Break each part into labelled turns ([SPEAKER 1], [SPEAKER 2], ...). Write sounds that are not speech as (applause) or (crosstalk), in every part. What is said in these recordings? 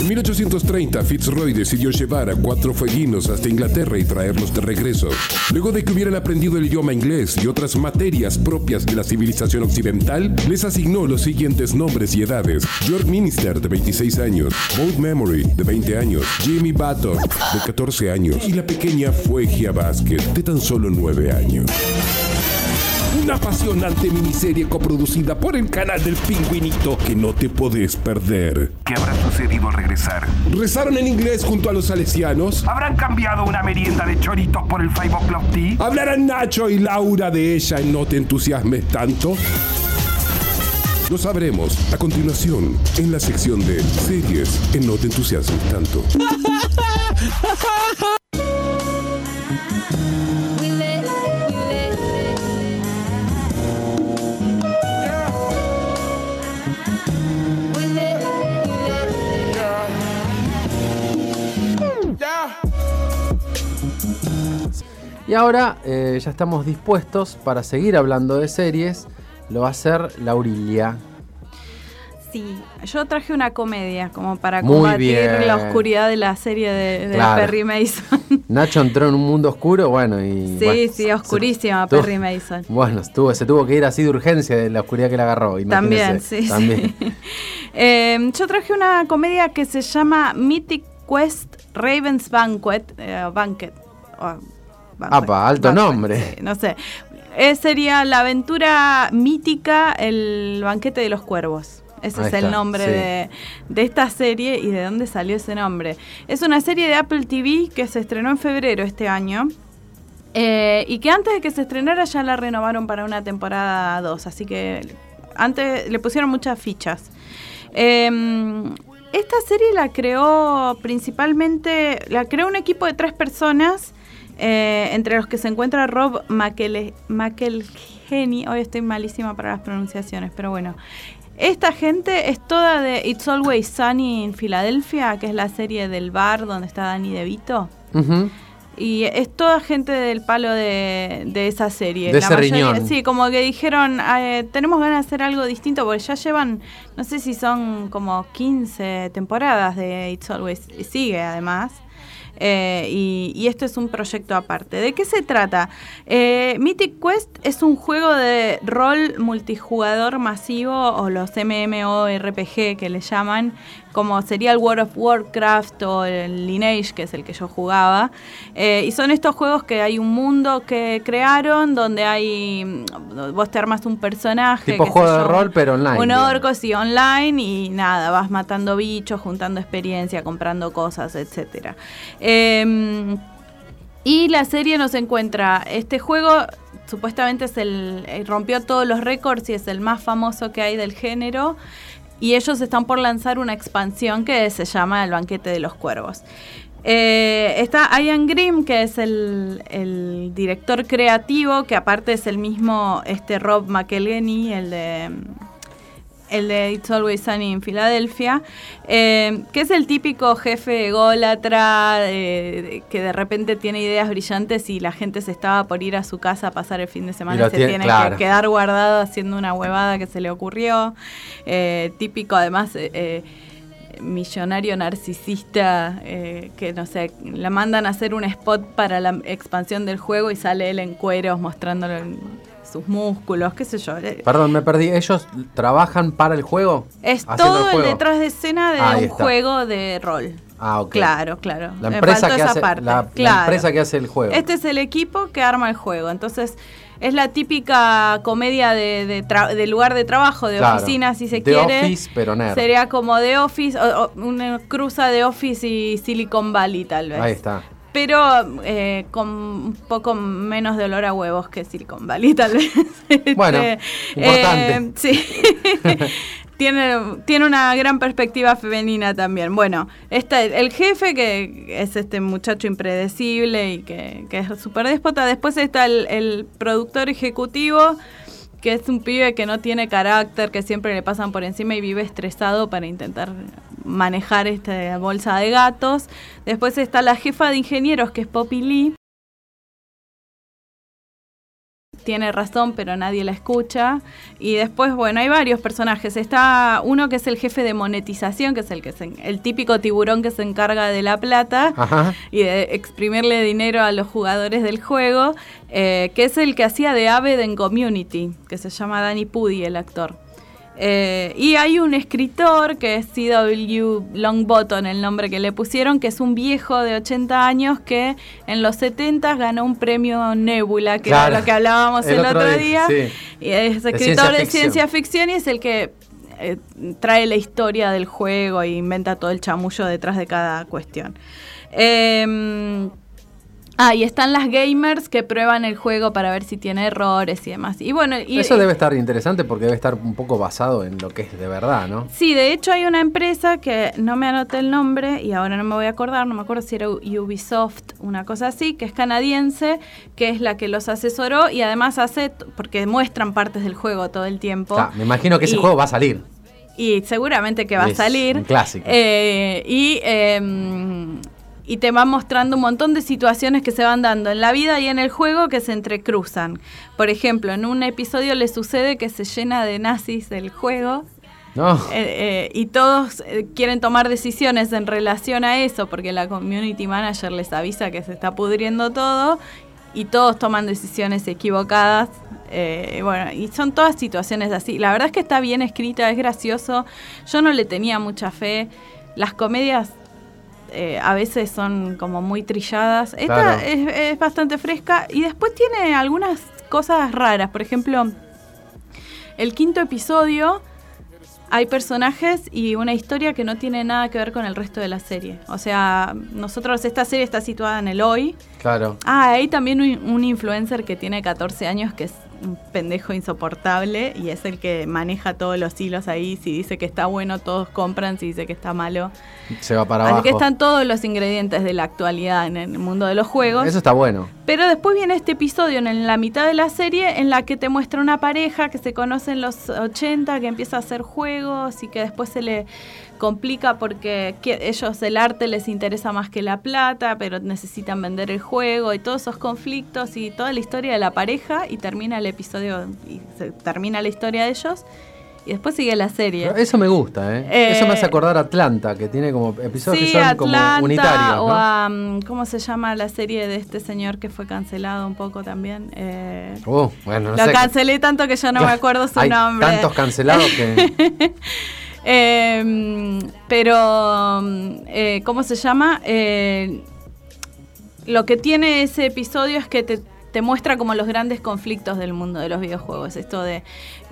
[SPEAKER 1] En 1830, Fitzroy decidió llevar a cuatro fueguinos hasta Inglaterra y traerlos de regreso. Luego de que hubieran aprendido el idioma inglés y otras materias propias de la civilización occidental, les asignó los siguientes nombres y edades. George Minister, de 26 años, Bold Memory, de 20 años, Jimmy Button, de 14 años, y la pequeña Fuegia Basket, de tan solo 9 años. Una apasionante miniserie coproducida por el canal del pingüinito que no te podés perder.
[SPEAKER 2] ¿Qué habrá sucedido al regresar?
[SPEAKER 1] ¿Rezaron en inglés junto a los salesianos?
[SPEAKER 2] ¿Habrán cambiado una merienda de choritos por el Five O'Clock Tea?
[SPEAKER 1] ¿Hablarán Nacho y Laura de ella en No te entusiasmes tanto? Lo sabremos a continuación en la sección de series en No te entusiasmes tanto.
[SPEAKER 3] Y ahora eh, ya estamos dispuestos para seguir hablando de series. Lo va a hacer Laurilia.
[SPEAKER 4] Sí, yo traje una comedia como para
[SPEAKER 3] Muy
[SPEAKER 4] combatir
[SPEAKER 3] bien.
[SPEAKER 4] la oscuridad de la serie de, de
[SPEAKER 3] Claro.
[SPEAKER 4] Perry Mason. (laughs)
[SPEAKER 3] Nacho entró en un mundo oscuro, bueno, y.
[SPEAKER 4] sí,
[SPEAKER 3] bueno,
[SPEAKER 4] sí, oscurísima
[SPEAKER 3] se-
[SPEAKER 4] Perry Mason.
[SPEAKER 3] Bueno, estuvo, se tuvo que ir así de urgencia de la oscuridad que le agarró.
[SPEAKER 4] También, sí. (laughs)
[SPEAKER 3] También.
[SPEAKER 4] sí. (laughs) Eh, yo traje una comedia que se llama Mythic Quest Raven's Banquet. eh, Banquet. Banquet,
[SPEAKER 3] Apa, alto nombre.
[SPEAKER 4] sí, no sé. Eh, sería la aventura mítica, el banquete de los cuervos. Ese
[SPEAKER 3] Ahí
[SPEAKER 4] es el
[SPEAKER 3] está,
[SPEAKER 4] nombre
[SPEAKER 3] sí.
[SPEAKER 4] de, de esta serie y de dónde salió ese nombre. Es una serie de Apple TV que se estrenó en febrero este año. Eh, y que antes de que se estrenara ya la renovaron para una temporada 2, así que antes le pusieron muchas fichas. Eh, esta serie la creó principalmente, la creó un equipo de tres personas, eh, entre los que se encuentra Rob McElhenney, hoy estoy malísima para las pronunciaciones, pero bueno. Esta gente es toda de It's Always Sunny en Filadelfia, que es la serie del bar donde está Danny DeVito.
[SPEAKER 3] Ujú.
[SPEAKER 4] Y es toda gente del palo de, de esa serie.
[SPEAKER 3] De ese riñón.
[SPEAKER 4] Sí, como que dijeron, eh, tenemos ganas de hacer algo distinto, porque ya llevan, no sé si son como 15 temporadas de It's Always, y sigue además. Eh, y, esto es un proyecto aparte. ¿De qué se trata? Eh, Mythic Quest es un juego de rol multijugador masivo o los MMORPG que le llaman, como sería el World of Warcraft o el Lineage, que es el que yo jugaba. Eh, y son estos juegos que hay un mundo que crearon donde hay. mm, Vos te armas un personaje.
[SPEAKER 3] Tipo juego de rol, pero online,
[SPEAKER 4] Un orco, sí, online y nada, vas matando bichos, juntando experiencia, comprando cosas, etcétera. Em, y la serie nos encuentra. Este juego supuestamente es el. eh, rompió todos los récords y es el más famoso que hay del género. Y ellos están por lanzar una expansión que se llama El Banquete de los Cuervos. Eh, está Ian Grimm, que es el, el director creativo, que aparte es el mismo este Rob McElhenney, el de el de It's Always Sunny en Filadelfia, eh, que es el típico jefe ególatra eh, que de repente tiene ideas brillantes y la gente se estaba por ir a su casa a pasar el fin de semana
[SPEAKER 3] Y
[SPEAKER 4] se
[SPEAKER 3] tiene-
[SPEAKER 4] tiene
[SPEAKER 3] claro.
[SPEAKER 4] que quedar guardado haciendo una huevada que se le ocurrió. Eh, típico además... millonario narcisista eh, que no sé, la mandan a hacer un spot para la expansión del juego y sale él en cueros mostrándole sus músculos, qué sé yo. Eh,
[SPEAKER 3] Perdón, me perdí. ¿Ellos trabajan para el juego?
[SPEAKER 4] Es todo el
[SPEAKER 3] juego?
[SPEAKER 4] detrás de escena de un
[SPEAKER 3] está.
[SPEAKER 4] juego de rol.
[SPEAKER 3] Ah, ok.
[SPEAKER 4] Claro, claro.
[SPEAKER 3] La empresa, que hace,
[SPEAKER 4] parte.
[SPEAKER 3] la, la
[SPEAKER 4] Claro.
[SPEAKER 3] empresa que hace el juego.
[SPEAKER 4] Este es el equipo que arma el juego. Entonces, es la típica comedia de, de, tra- de lugar de trabajo, de
[SPEAKER 3] Claro.
[SPEAKER 4] oficina, si se
[SPEAKER 3] The
[SPEAKER 4] quiere.
[SPEAKER 3] Office, pero nerd.
[SPEAKER 4] Sería como de Office, o- o una cruza de Office y Silicon Valley, tal vez.
[SPEAKER 3] Ahí está.
[SPEAKER 4] Pero eh, con un poco menos de olor a huevos que Silicon Valley, tal vez. (laughs)
[SPEAKER 3] Bueno,
[SPEAKER 4] Este,
[SPEAKER 3] importante.
[SPEAKER 4] eh, sí. (laughs) tiene, tiene una gran perspectiva femenina también. Bueno, está el, jefe, que es este muchacho impredecible y que, que es súper déspota. Después está el, el productor ejecutivo, que es un pibe que no tiene carácter, que siempre le pasan por encima y vive estresado para intentar manejar esta bolsa de gatos. Después está la jefa de ingenieros, que es Poppy Lee. Tiene razón, pero nadie la escucha. Y después, bueno, hay varios personajes. Está uno que es el jefe de monetización, que es el que el típico tiburón que se encarga de la plata y de exprimirle dinero a los jugadores del juego, eh, que es el que hacía de Aved en Community, que se llama Danny Pudi, el actor. Eh, y hay un escritor que es C.W. Longbottom, el nombre que le pusieron, que es un viejo de 80 años que en los 70 ganó un premio Nebula, que era lo que hablábamos el, otro, día. Y es escritor de ciencia, ficción y es el que eh, trae la historia del juego e inventa todo el chamullo detrás de cada cuestión. Eh, Ah, y están las gamers que prueban el juego para ver si tiene errores y demás. Y bueno, y,
[SPEAKER 3] eso debe estar interesante porque debe estar un poco basado en lo que es de verdad, ¿no?
[SPEAKER 4] Sí, de hecho hay una empresa que no me anoté el nombre y ahora no me voy a acordar, no me acuerdo si era Ubisoft, una cosa así, que es canadiense, que es la que los asesoró y además hace porque muestran partes del juego todo el tiempo.
[SPEAKER 3] me imagino que ese juego va a salir.
[SPEAKER 4] Y seguramente que va a salir.
[SPEAKER 3] Un clásico.
[SPEAKER 4] Eh, y eh, y te va mostrando un montón de situaciones que se van dando en la vida y en el juego que se entrecruzan. Por ejemplo, en un episodio le sucede que se llena de nazis el juego. No. Eh, eh, y todos eh, quieren tomar decisiones en relación a eso porque la community manager les avisa que se está pudriendo todo y todos toman decisiones equivocadas. bueno, y son todas situaciones así. La verdad es que está bien escrita, es gracioso. Yo no le tenía mucha fe. Las comedias eh, a veces son como muy trilladas. Esta es, bastante fresca y después tiene algunas cosas raras. Por ejemplo, el quinto episodio hay personajes y una historia que no tiene nada que ver con el resto de la serie. O sea, nosotros, esta serie está situada en el hoy.
[SPEAKER 3] Claro.
[SPEAKER 4] Ah, hay también un influencer que tiene 14 años que es un pendejo insoportable y es el que maneja todos los hilos ahí. Si dice que está bueno, todos compran. Si dice que está malo,
[SPEAKER 3] se va para
[SPEAKER 4] Así
[SPEAKER 3] abajo.
[SPEAKER 4] que están todos los ingredientes de la actualidad en el mundo de los juegos.
[SPEAKER 3] Eso está bueno.
[SPEAKER 4] Pero después viene este episodio en la mitad de la serie en la que te muestra una pareja que se conoce en los 80, que empieza a hacer juegos y que después se le complica porque ellos el arte les interesa más que la plata, pero necesitan vender el juego y todos esos conflictos y toda la historia de la pareja y termina el episodio y se termina la historia de ellos y después sigue la serie.
[SPEAKER 3] eso me gusta, ¿eh? Eso me hace acordar a Atlanta, que tiene como episodios
[SPEAKER 4] que
[SPEAKER 3] son como unitarios.
[SPEAKER 4] O a, mm, ¿cómo se llama la serie de este señor que fue cancelado un poco también?
[SPEAKER 3] Eh, uh, bueno,
[SPEAKER 4] lo cancelé tanto que ya no me acuerdo su (laughs)
[SPEAKER 3] hay
[SPEAKER 4] nombre.
[SPEAKER 3] Tantos cancelados que. (laughs)
[SPEAKER 4] Em, pero, eh, ¿cómo se llama? Eh, lo que tiene ese episodio es que te, muestra como los grandes conflictos del mundo de los videojuegos. Esto de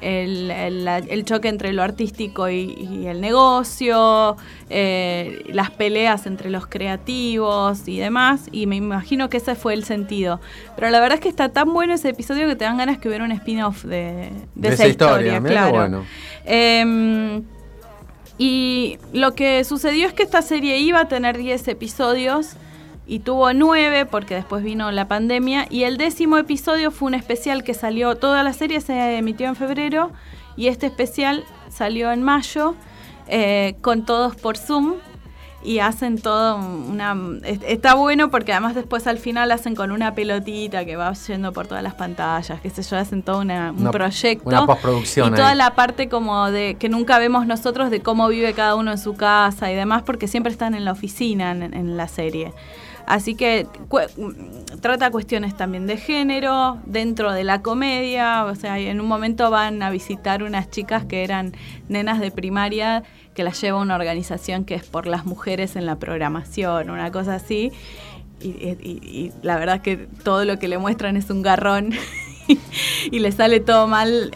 [SPEAKER 4] el, choque entre lo artístico y, el negocio, eh, las peleas entre los creativos y demás. Y me imagino que ese fue el sentido. Pero la verdad es que está tan bueno ese episodio que te dan ganas que hubiera un spin-off de, esa, historia. claro. Bueno. Em, y lo que sucedió es que esta serie iba a tener 10 episodios y tuvo 9 porque después vino la pandemia y el décimo episodio fue un especial que salió, toda la serie se emitió en febrero y este especial salió en mayo eh, con todos por Zoom y hacen todo una... Está bueno porque además después al final hacen con una pelotita que va yendo por todas las pantallas, qué sé yo, hacen todo un proyecto.
[SPEAKER 3] Una postproducción.
[SPEAKER 4] Y toda la parte como de que nunca vemos nosotros de cómo vive cada uno en su casa y demás, porque siempre están en la oficina en, la serie. Así que trata cuestiones también de género, dentro de la comedia, o sea, en un momento van a visitar unas chicas que eran nenas de primaria que las lleva una organización que es por las mujeres en la programación, una cosa así. Y, la verdad es que todo lo que le muestran es un garrón (laughs) (laughs) y le sale todo mal.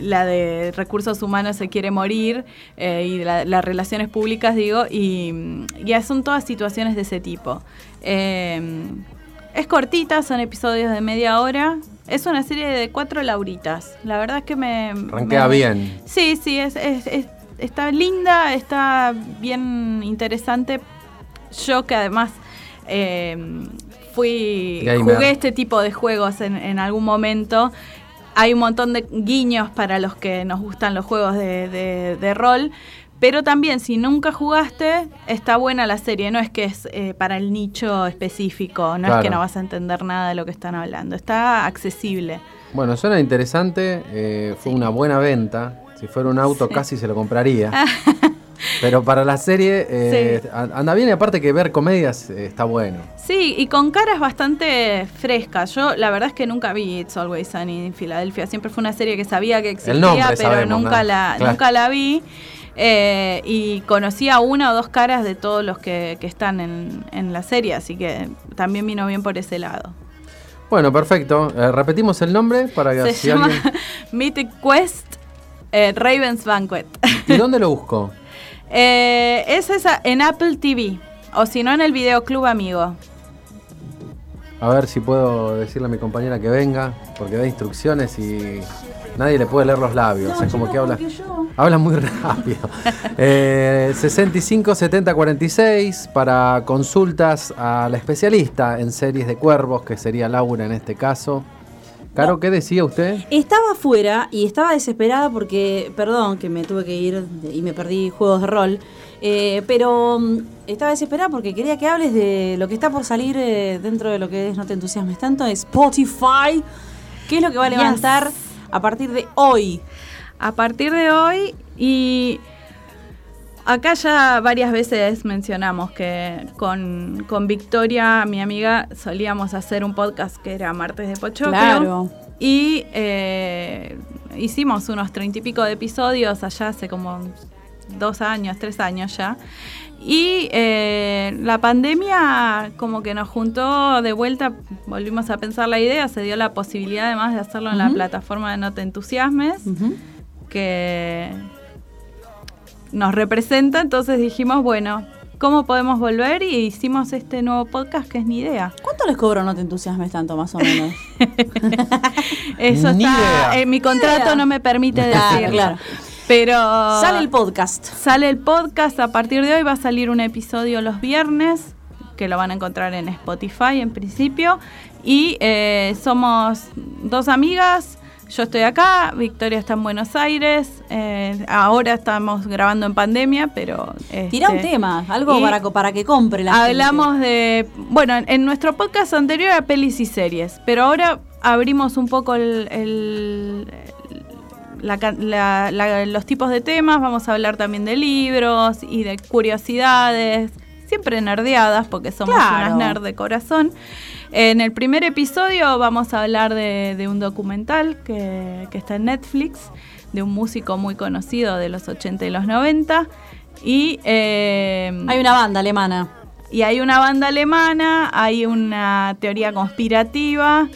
[SPEAKER 4] la de recursos humanos se quiere morir eh, y las relaciones públicas, digo, y ya son todas situaciones de ese tipo. Eh, es cortita, son episodios de media hora. Es una serie de cuatro lauritas. La verdad es que me...
[SPEAKER 3] Ranquea bien.
[SPEAKER 4] Sí, sí, es, es, está linda, está bien interesante. Yo que además eh, fui jugué este tipo de juegos en, algún momento. Hay un montón de guiños para los que nos gustan los juegos de, rol, Pero también, si nunca jugaste, está buena la serie. No es que es eh, para el nicho específico, no es que no vas a entender nada de lo que están hablando. Está accesible.
[SPEAKER 3] Bueno, suena interesante. eh, fue una buena venta. Si fuera un auto, casi se lo compraría. (laughs) Pero para la serie eh,
[SPEAKER 4] Sí.
[SPEAKER 3] anda bien y aparte que ver comedias eh, está bueno.
[SPEAKER 4] Sí, y con caras bastante frescas. Yo la verdad es que nunca vi It's Always Sunny en Filadelfia. Siempre fue una serie que sabía que existía,
[SPEAKER 3] nombre
[SPEAKER 4] pero
[SPEAKER 3] sabemos,
[SPEAKER 4] nunca,
[SPEAKER 3] ¿no?
[SPEAKER 4] la,
[SPEAKER 3] Claro.
[SPEAKER 4] nunca la vi. Eh, y conocía una o dos caras de todos los que, que están en, en la serie, así que también vino bien por ese lado.
[SPEAKER 3] Bueno, perfecto. Eh, repetimos el nombre para que
[SPEAKER 4] Se
[SPEAKER 3] si
[SPEAKER 4] llama
[SPEAKER 3] alguien- (laughs)
[SPEAKER 4] Mythic Quest eh, Raven's Banquet.
[SPEAKER 3] ¿Y dónde lo busco?
[SPEAKER 4] Eh, es esa en Apple TV, o si no en el Videoclub Amigo.
[SPEAKER 3] A ver si puedo decirle a mi compañera que venga, porque da instrucciones y nadie le puede leer los labios. es como que habla, habla muy (laughs) rápido. Eh, 65 70 46 para consultas a la especialista en series de cuervos, que sería Laura en este caso. Caro, ¿qué decía usted?
[SPEAKER 5] Estaba afuera y estaba desesperada porque, perdón, que me tuve que ir y me perdí juegos de rol, eh, pero mm, estaba desesperada porque quería que hables de lo que está por salir eh, dentro de lo que es No te entusiasmes tanto, Spotify. ¿Qué es lo que va a
[SPEAKER 4] Yes.
[SPEAKER 5] levantar a partir de hoy?
[SPEAKER 4] a partir de hoy y acá ya varias veces mencionamos que con, con Victoria, mi amiga, solíamos hacer un podcast que era Martes de Pochoclo.
[SPEAKER 5] Claro.
[SPEAKER 4] Y eh, hicimos unos treinta y pico de episodios allá hace como dos años, tres años ya. Y eh, la pandemia como que nos juntó de vuelta, volvimos a pensar la idea, se dio la posibilidad además de hacerlo en la plataforma de No Te Entusiasmes que nos representa, entonces dijimos, bueno, ¿cómo podemos volver? Y hicimos este nuevo podcast que es Ni Idea.
[SPEAKER 5] ¿Cuánto les cobro No te entusiasmes tanto, más o menos? (laughs)
[SPEAKER 4] Eso
[SPEAKER 3] Ni
[SPEAKER 4] está, eh, mi contrato no me permite decirlo.
[SPEAKER 5] claro.
[SPEAKER 4] Pero
[SPEAKER 5] Sale el podcast.
[SPEAKER 4] sale el podcast, a partir de hoy va a salir un episodio los viernes, que lo van a encontrar en Spotify en principio. Y eh, somos dos amigas. Yo estoy acá, Victoria está en Buenos Aires. eh, ahora estamos grabando en pandemia, pero.
[SPEAKER 5] Tira un
[SPEAKER 4] este,
[SPEAKER 5] tema, algo para, que compre la
[SPEAKER 4] Hablamos de. Bueno, en, nuestro podcast anterior era pelis y series, pero ahora abrimos un poco el. el- la ca- la- la- los tipos de temas, vamos a hablar también de libros y de curiosidades, siempre nerdeadas porque somos
[SPEAKER 5] Claro.
[SPEAKER 4] unas nerd de corazón. En el primer episodio vamos a hablar de, de un documental que, que está en Netflix, de un músico muy conocido de los 80 y los 90. Y eh,
[SPEAKER 5] Hay una banda alemana.
[SPEAKER 4] y hay una banda alemana, hay una teoría conspirativa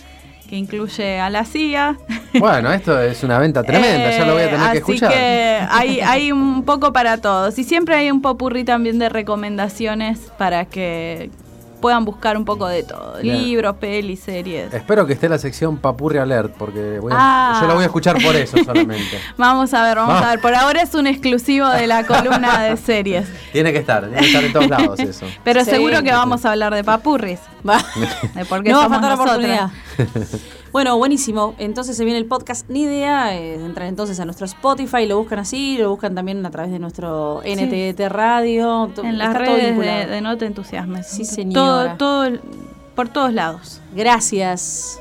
[SPEAKER 4] que incluye a la CIA.
[SPEAKER 3] Bueno, esto es una venta tremenda, ya lo voy a tener
[SPEAKER 4] Eh,
[SPEAKER 3] que escuchar.
[SPEAKER 4] Así que hay, hay un poco para todos. Y siempre hay un popurrí también de recomendaciones para que puedan buscar un poco de todo.
[SPEAKER 3] Bien.
[SPEAKER 4] Libros, pelis, series.
[SPEAKER 3] Espero que esté la sección Papurri Alert, porque voy a-
[SPEAKER 4] Ah.
[SPEAKER 3] yo la voy a escuchar por eso (laughs) solamente.
[SPEAKER 4] Vamos a ver, vamos a ver. Por ahora es un exclusivo de la columna de (laughs) series.
[SPEAKER 3] Tiene que estar, tiene que estar en todos lados eso.
[SPEAKER 4] Pero
[SPEAKER 5] Sí.
[SPEAKER 4] seguro que vamos a hablar de papurris.
[SPEAKER 5] Va.
[SPEAKER 4] De por qué
[SPEAKER 5] no
[SPEAKER 4] somos
[SPEAKER 5] la oportunidad. (laughs) bueno, buenísimo. Entonces se viene el podcast Ni Idea. eh, entran entonces a nuestro Spotify, lo buscan así, lo buscan también a través de nuestro NTT Radio. to-
[SPEAKER 4] En las
[SPEAKER 5] todo
[SPEAKER 4] redes de, No Te Entusiasmes.
[SPEAKER 5] Sí,
[SPEAKER 4] Todo,
[SPEAKER 5] señora.
[SPEAKER 4] todo, el- por todos lados.
[SPEAKER 5] Gracias.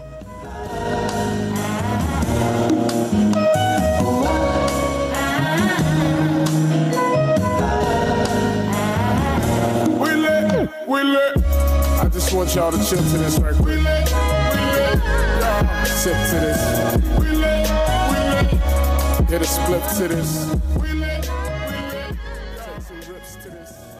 [SPEAKER 6] I just want y'all to chill to this right quick. Sip to this. Hit a split to this.